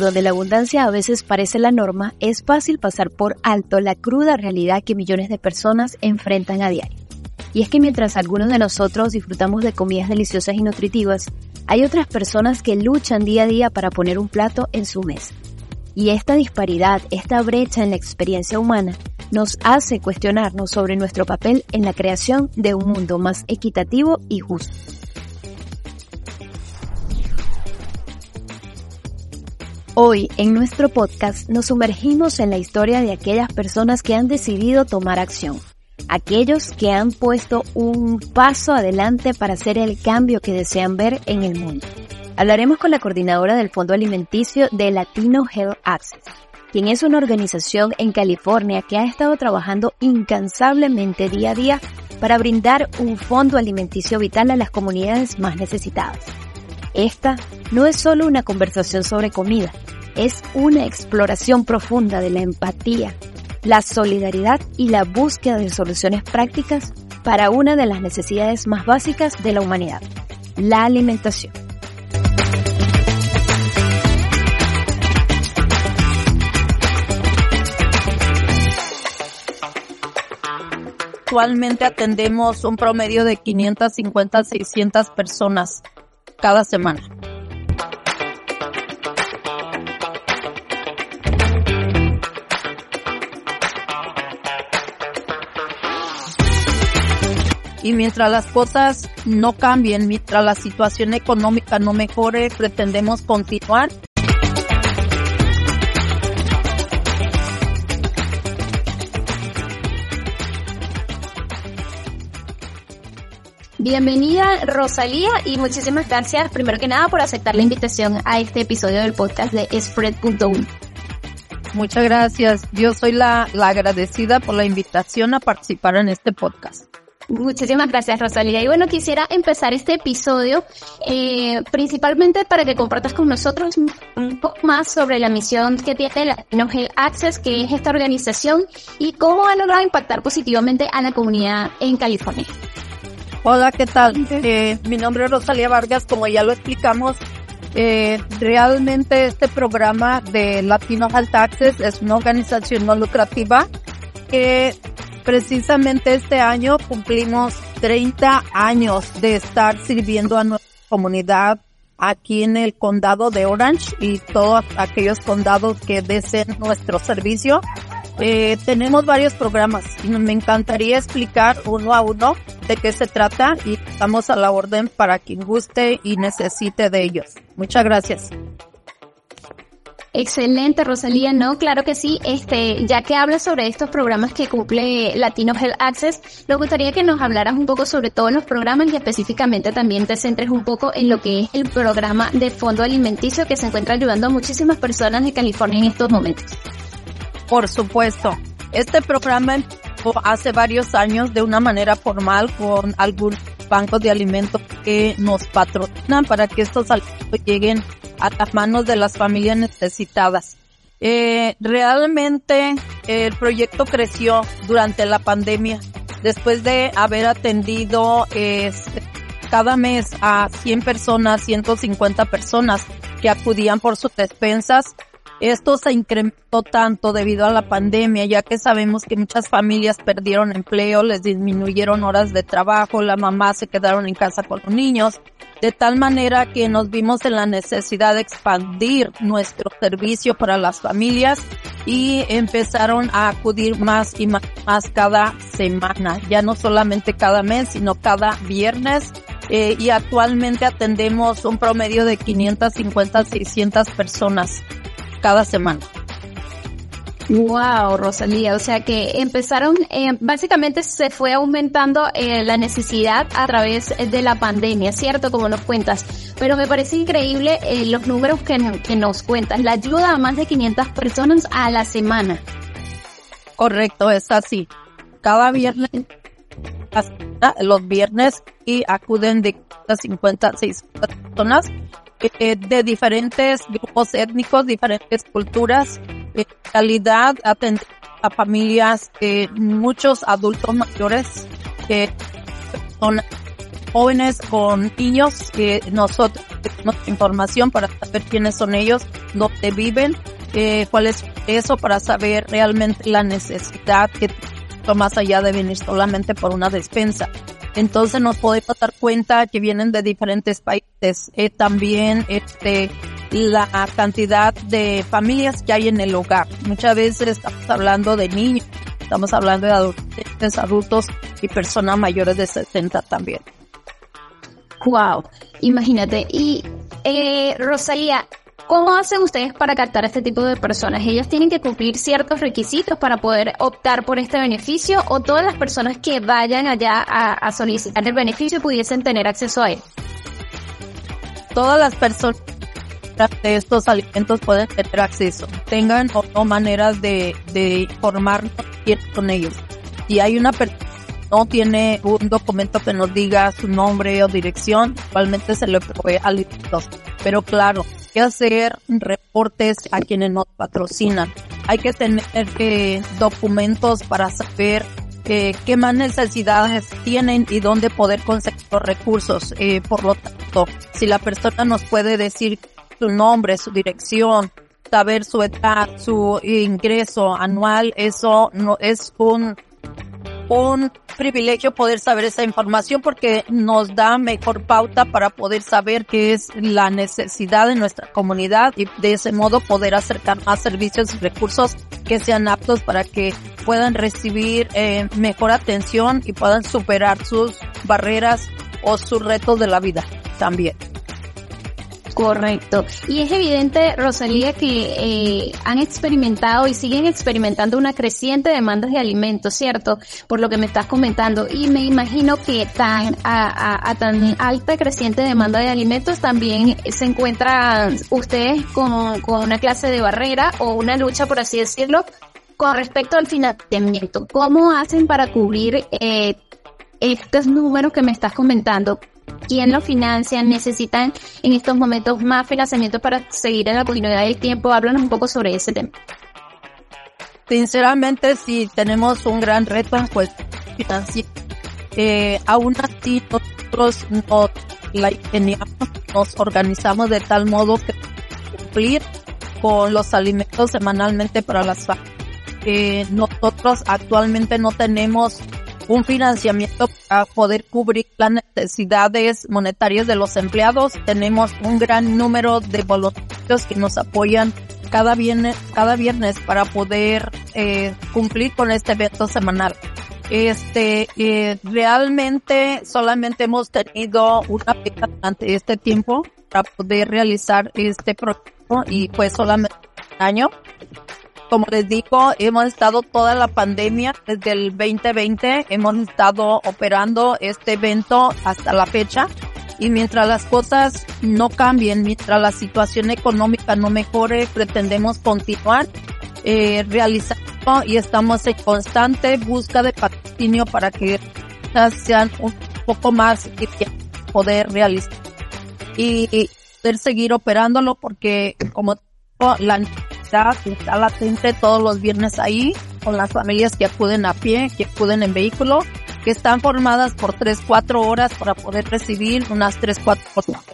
donde la abundancia a veces parece la norma, es fácil pasar por alto la cruda realidad que millones de personas enfrentan a diario. Y es que mientras algunos de nosotros disfrutamos de comidas deliciosas y nutritivas, hay otras personas que luchan día a día para poner un plato en su mesa. Y esta disparidad, esta brecha en la experiencia humana, nos hace cuestionarnos sobre nuestro papel en la creación de un mundo más equitativo y justo. Hoy en nuestro podcast nos sumergimos en la historia de aquellas personas que han decidido tomar acción, aquellos que han puesto un paso adelante para hacer el cambio que desean ver en el mundo. Hablaremos con la coordinadora del Fondo Alimenticio de Latino Health Access, quien es una organización en California que ha estado trabajando incansablemente día a día para brindar un fondo alimenticio vital a las comunidades más necesitadas. Esta no es solo una conversación sobre comida, es una exploración profunda de la empatía, la solidaridad y la búsqueda de soluciones prácticas para una de las necesidades más básicas de la humanidad, la alimentación. Actualmente atendemos un promedio de 550 a 600 personas cada semana. Y mientras las cosas no cambien, mientras la situación económica no mejore, pretendemos continuar Bienvenida Rosalía y muchísimas gracias primero que nada por aceptar la invitación a este episodio del podcast de Spread.1. Muchas gracias. Yo soy la, la agradecida por la invitación a participar en este podcast. Muchísimas gracias, Rosalía. Y bueno, quisiera empezar este episodio eh, principalmente para que compartas con nosotros un poco más sobre la misión que tiene Latino Health Access, que es esta organización, y cómo ha logrado impactar positivamente a la comunidad en California. Hola, ¿qué tal? Eh, mi nombre es Rosalía Vargas, como ya lo explicamos, eh, realmente este programa de Latino Health Access es una organización no lucrativa que precisamente este año cumplimos 30 años de estar sirviendo a nuestra comunidad aquí en el condado de Orange y todos aquellos condados que deseen nuestro servicio. Eh, tenemos varios programas y me encantaría explicar uno a uno de qué se trata y estamos a la orden para quien guste y necesite de ellos. Muchas gracias. Excelente, Rosalía. No, claro que sí. Este, ya que hablas sobre estos programas que cumple Latino Health Access, me gustaría que nos hablaras un poco sobre todos los programas y específicamente también te centres un poco en lo que es el programa de fondo alimenticio que se encuentra ayudando a muchísimas personas de California en estos momentos. Por supuesto. Este programa hace varios años de una manera formal con algunos bancos de alimentos que nos patrocinan para que estos alimentos lleguen a las manos de las familias necesitadas. Eh, realmente el proyecto creció durante la pandemia. Después de haber atendido cada mes a 100 personas, 150 personas que acudían por sus despensas, esto se incrementó tanto debido a la pandemia, ya que sabemos que muchas familias perdieron empleo, les disminuyeron horas de trabajo, la mamá se quedaron en casa con los niños, de tal manera que nos vimos en la necesidad de expandir nuestro servicio para las familias y empezaron a acudir más y más, cada semana, ya no solamente cada mes, sino cada viernes. Eh, y actualmente atendemos un promedio de 550 600 personas cada semana. Wow, Rosalía, o sea que empezaron, eh, básicamente se fue aumentando eh, la necesidad a través de la pandemia, ¿cierto? Como nos cuentas. Pero me parece increíble eh, los números que, que nos cuentas, la ayuda a más de 500 personas a la semana. Correcto, es así. Cada viernes, los viernes y acuden de 50 a 6 personas de diferentes grupos étnicos, diferentes culturas, eh, calidad, atender a familias, eh, muchos adultos mayores que son jóvenes con niños que nosotros tenemos información para saber quiénes son ellos, dónde viven, eh, cuál es eso para saber realmente la necesidad que más allá de venir solamente por una despensa. Entonces nos podemos dar cuenta que vienen de diferentes países. Eh, también este la cantidad de familias que hay en el hogar. Muchas veces estamos hablando de niños, estamos hablando de adolescentes, adultos y personas mayores de 60 también. Wow, imagínate. Y eh, Rosalía, ¿cómo hacen ustedes para captar a este tipo de personas? ¿Ellos tienen que cumplir ciertos requisitos para poder optar por este beneficio o todas las personas que vayan allá a, a solicitar el beneficio pudiesen tener acceso a él? Todas las personas de estos alimentos pueden tener acceso, tengan o no maneras de, de informarnos con ellos. Si hay una persona no tiene un documento que nos diga su nombre o dirección, igualmente se le provee alimentos. Pero claro, hay que hacer reportes a quienes nos patrocinan. Hay que tener eh, documentos para saber eh, qué más necesidades tienen y dónde poder conseguir los recursos. Eh, por lo tanto, si la persona nos puede decir su nombre, su dirección, saber su edad, su ingreso anual, eso no es un un privilegio poder saber esa información porque nos da mejor pauta para poder saber qué es la necesidad de nuestra comunidad y de ese modo poder acercar más servicios y recursos que sean aptos para que puedan recibir eh, mejor atención y puedan superar sus barreras o sus retos de la vida también. Correcto. Y es evidente, Rosalía, que eh, han experimentado y siguen experimentando una creciente demanda de alimentos, ¿cierto? Por lo que me estás comentando. Y me imagino que tan a, tan alta creciente demanda de alimentos también se encuentran ustedes con, con una clase de barrera o una lucha, por así decirlo, con respecto al financiamiento. ¿Cómo hacen para cubrir eh, estos números que me estás comentando? Quién lo financia, necesitan en estos momentos más financiamiento para seguir en la continuidad del tiempo. Háblanos un poco sobre ese tema. Sinceramente, sí, tenemos un gran reto en cuestión financiera. Eh, aún así, nosotros nos, la nos organizamos de tal modo que cumplir con los alimentos semanalmente para las familias. Eh, nosotros actualmente no tenemos un financiamiento para poder cubrir las necesidades monetarias de los empleados. Tenemos un gran número de voluntarios que nos apoyan cada viernes, cada viernes para poder eh, cumplir con este evento semanal. Este, eh, realmente solamente hemos tenido una beca durante este tiempo para poder realizar este proyecto y fue solamente un año. Como les digo, hemos estado toda la pandemia desde el 2020, hemos estado operando este evento hasta la fecha. Y mientras las cosas no cambien, mientras la situación económica no mejore, pretendemos continuar eh, realizando y estamos en constante busca de patrocinio para que sean un poco más poder realizar y poder seguir operándolo porque como la está latente todos los viernes ahí con las familias que acuden a pie, que acuden en vehículo, que están formadas por 3, 4 horas para poder recibir unas 3, 4 horas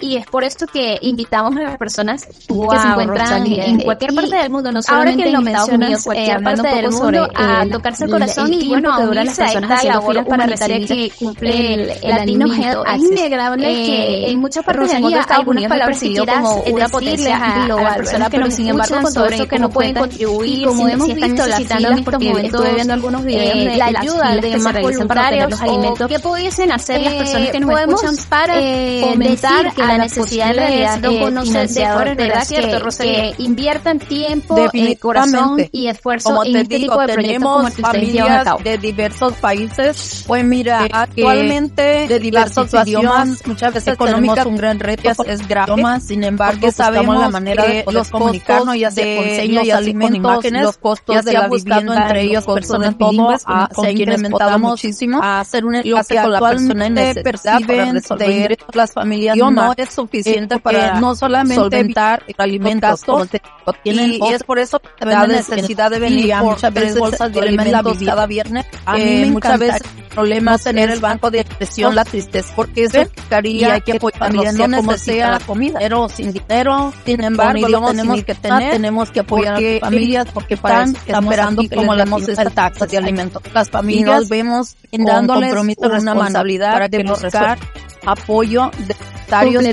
y es por esto que invitamos a las personas que se encuentran en cualquier parte del mundo, no solamente en Estados Unidos, cualquier eh, parte del mundo, a tocarse el corazón y, bueno, a unirse las personas a esta labor para que cumple el, el Latino Health Es. innegable eh, que en muchas partes del mundo Estados Unidos palabras como una potencia global, que nos sin embargo con todo eso que no pueden contribuir y como hemos visto necesitando en estos momentos viendo algunos videos de la ayuda que realizan para obtener los alimentos qué pudiesen hacer las personas que nos escuchan para fomentar que la necesidad de realidad de financiadores, ¿verdad? Cierto, que, inviertan tiempo, eh, corazón y esfuerzo en este tipo de proyectos como el que familias de diversos países. Pues mira, actualmente de diversos idiomas, muchas veces económicas un gran reto es grave. Sin embargo, sabemos la manera de los comunicarnos y hacer con señas y alimentos, los costos de la vivienda entre ellos personas bilingües se han incrementado muchísimo a hacer un enlace con la persona en necesidad para resolver las familias no es suficiente para no solamente solventar alimentos como te, tienen y, es por eso la necesidad de venir por muchas veces bolsas de alimentos cada viernes. A mí me muchas veces problemas tener el banco de expresión, la tristeza, porque eso significaría que apoyar no como sea la comida, pero sin dinero, sin embargo, lo tenemos que tener, tenemos que apoyar a las familias porque para están esperando como le demos esta taxa de alimentos. Las familias vemos dándoles compromiso, responsabilidad para de buscar apoyo de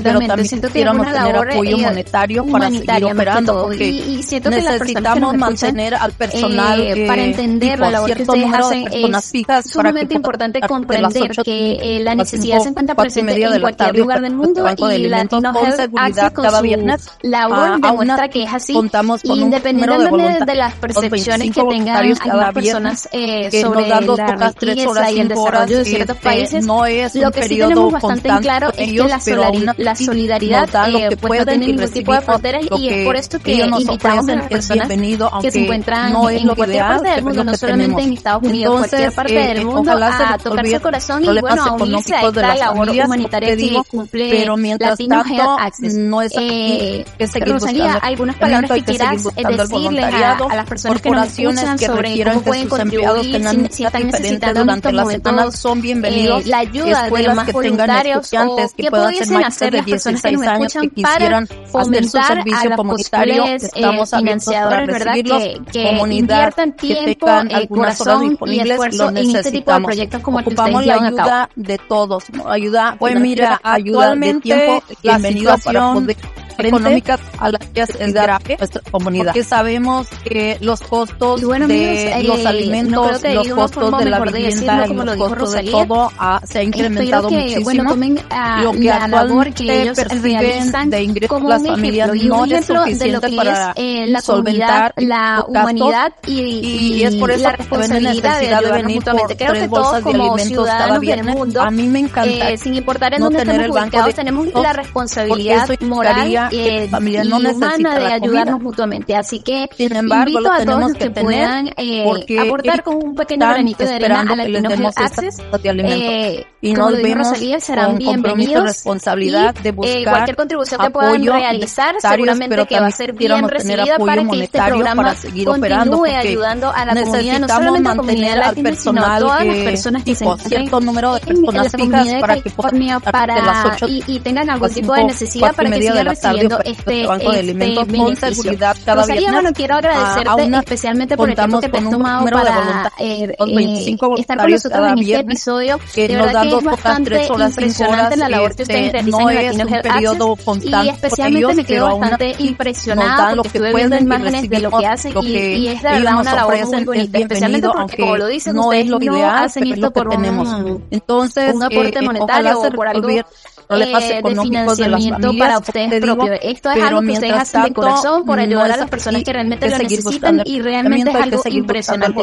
pero también siento que tener apoyo eh, monetario para seguir operando porque y, siento que necesitamos mantener al personal eh, para entender la labor que ustedes hacen es sumamente importante comprender que eh, la necesidad se encuentra presente en cualquier lugar del mundo y Latino Health Access con cada viernes labor demuestra que es así. independientemente de las percepciones que tengan algunas personas sobre la riqueza y el desarrollo de ciertos países lo que sí tenemos bastante en claro es que la la solidaridad eh, pues no tiene ningún tipo de fronteras y es por esto que invitamos a las personas que se encuentran no en cualquier parte del mundo, no solamente en Estados Unidos, cualquier parte del eh, mundo, a tocarse el corazón y bueno, a unirse a esta labor humanitaria que cumple pero mientras Latino tanto, Access. No es eh, Rosalía, algunas palabras que quieras decirles a, a, las personas que nos escuchan sobre cómo pueden contribuir si, si están necesitando en estos momentos son bienvenidos. la ayuda de los más voluntarios o qué pudiesen hacer las personas que nos escuchan que para fomentar a las posibles eh, financiadores, ¿verdad? Que, que inviertan tiempo, eh, corazón y esfuerzo en este tipo de proyectos como Ocupamos la ayuda de todos, ayuda, pues mira, ayuda de tiempo, la situación económica a las que es grave nuestra comunidad. Porque sabemos que los costos bueno, de eh, los alimentos, los costos de la vivienda, como los costos de todo ha, se ha incrementado que, muchísimo. Bueno, tomen uh, lo que la labor que ellos realizan de ingresos como las familias ejemplo, no es suficiente para eh, la solventar la humanidad y, y, y, es por eso la responsabilidad de, de venir por Creo que todos como ciudadanos del mundo, a mí me encanta eh, sin importar en no dónde estemos ubicados, tenemos la responsabilidad moral eh, familia no humana de ayudarnos mutuamente. Así que Sin embargo, invito a todos los que, que puedan eh, aportar con un pequeño granito de arena a Health Access. Eh, y nos vemos Rosalía, serán bienvenidos. responsabilidad y, de eh, buscar cualquier contribución que puedan realizar, seguramente que va a ser bien recibida para que este programa para seguir continúe ayudando a la comunidad, no solamente a la comunidad latina, sino a todas las personas que se cierto número de personas fijas para que puedan para y, y tengan algún tipo de necesidad para que sigan recibiendo este, banco de alimentos este con seguridad cada Rosalía, bueno, quiero agradecerte especialmente por el tiempo que te has tomado para eh, eh, estar con nosotros en este episodio. Que de verdad que es bastante impresionante la labor que ustedes realizan en Latino Health Access y especialmente me quedo bastante impresionada porque estuve viendo imágenes de lo que hacen y, es de verdad una labor muy bonita, especialmente porque como lo dicen ustedes no hacen esto por un, entonces un aporte eh, monetario o por algo problemas eh, de financiamiento para ustedes propios. Esto es algo que ustedes hacen de corazón por ayudar a las personas que realmente lo necesitan y realmente es algo impresionante.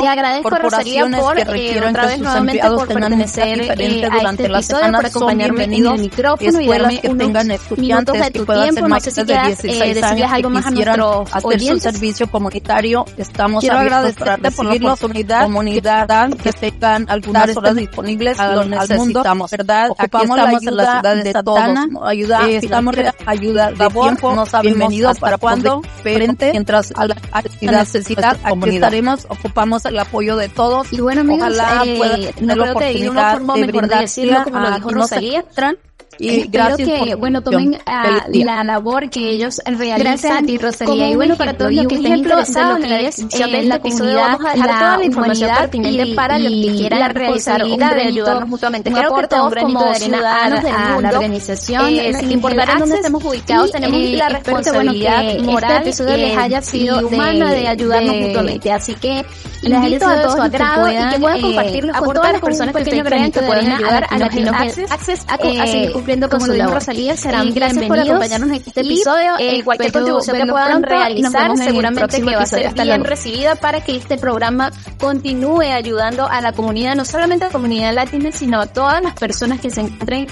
Te agradezco, Rosalía, por eh, otra vez nuevamente por pertenecer eh, a este episodio, por acompañarme en el micrófono y darme unos minutos de tu tiempo. No sé si quieras eh, decirles algo más a nuestros oyentes. servicio comunitario, estamos Quiero agradecerte por la oportunidad comunidad que tengan algunas horas disponibles lo necesitamos, ¿verdad? Ocupamos la la ciudad de, Satana, ayuda, estamos ayuda de tiempo, nos ha bienvenido para cuando frente mientras a la, necesidad aquí estaremos, ocupamos el apoyo de todos. Y bueno, amigos, ojalá eh, puedan tener la oportunidad de brindarle como lo dijo Rosalía, y gracias que, bueno, tomen uh, la labor que ellos realizan. Gracias a ti, Rosalía. Y bueno, para todos los que estén interesados en es, eh, la comunidad, vamos a dejar toda la información pertinente y, para los que quieran realizar un de ayudarnos mutuamente. Creo que todos como ciudadanos del mundo, a la organización, eh, sin importar en dónde estemos ubicados, tenemos eh, la responsabilidad que moral este episodio les haya sido humana de, ayudarnos mutuamente. Así que les invito a todos a que puedan, y que puedan compartirlo con todas las personas que ustedes crean que pueden ayudar a Latino Access a seguir cumpliendo como su Rosalía, serán gracias por acompañarnos en este episodio. Eh, cualquier contribución que puedan realizar, seguramente que va a ser bien recibida para que este programa continúe ayudando a la comunidad, no solamente a la comunidad latina, sino a todas las personas que se encuentren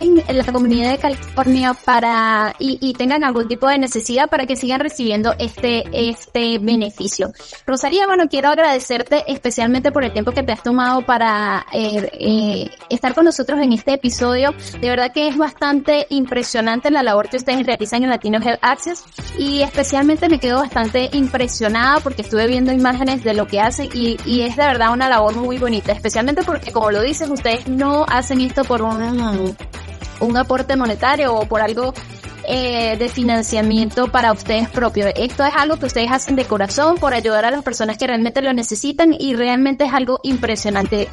en la comunidad de California para y, y, tengan algún tipo de necesidad para que sigan recibiendo este este beneficio. Rosaría, bueno, quiero agradecerte especialmente por el tiempo que te has tomado para eh, eh, estar con nosotros en este episodio. De verdad que es bastante impresionante la labor que ustedes realizan en Latino Health Access y especialmente me quedo bastante impresionada porque estuve viendo imágenes de lo que hacen y, y es de verdad una labor muy bonita, especialmente porque como lo dices, ustedes no hacen esto por un, un aporte monetario o por algo eh, de financiamiento para ustedes propios. Esto es algo que ustedes hacen de corazón por ayudar a las personas que realmente lo necesitan y realmente es algo impresionante.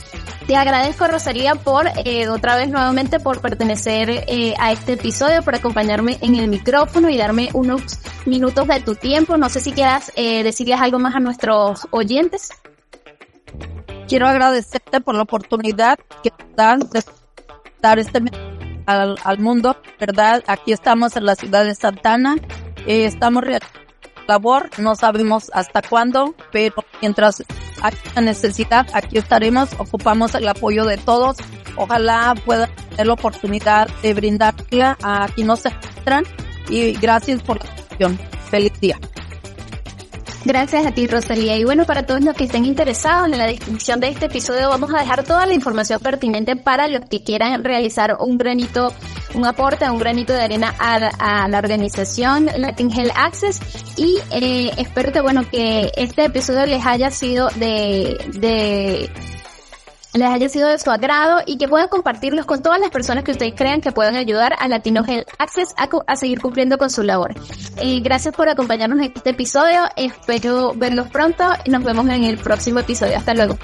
Te agradezco Rosaría por eh, otra vez nuevamente por pertenecer eh, a este episodio, por acompañarme en el micrófono y darme unos minutos de tu tiempo. No sé si quieras decirles algo más a nuestros oyentes. Quiero agradecerte por la oportunidad que dan de dar este al, al mundo, ¿verdad? Aquí estamos en la ciudad de Santana, eh, estamos labor, no sabemos hasta cuándo, pero mientras hay necesidad, aquí estaremos, ocupamos el apoyo de todos, ojalá pueda tener la oportunidad de brindarle a quienes nos encuentran y gracias por la atención. Feliz día. Gracias a ti, Rosalía. Y bueno, para todos los que estén interesados en la descripción de este episodio, vamos a dejar toda la información pertinente para los que quieran realizar un granito, un aporte, un granito de arena a, la organización Latin Health Access. Y eh, espero que, bueno, que este episodio les haya sido de, de les haya sido de su agrado y que puedan compartirlos con todas las personas que ustedes crean que puedan ayudar a Latino Health Access a, seguir cumpliendo con su labor. Eh, gracias por acompañarnos en este episodio. Espero verlos pronto y nos vemos en el próximo episodio. Hasta luego.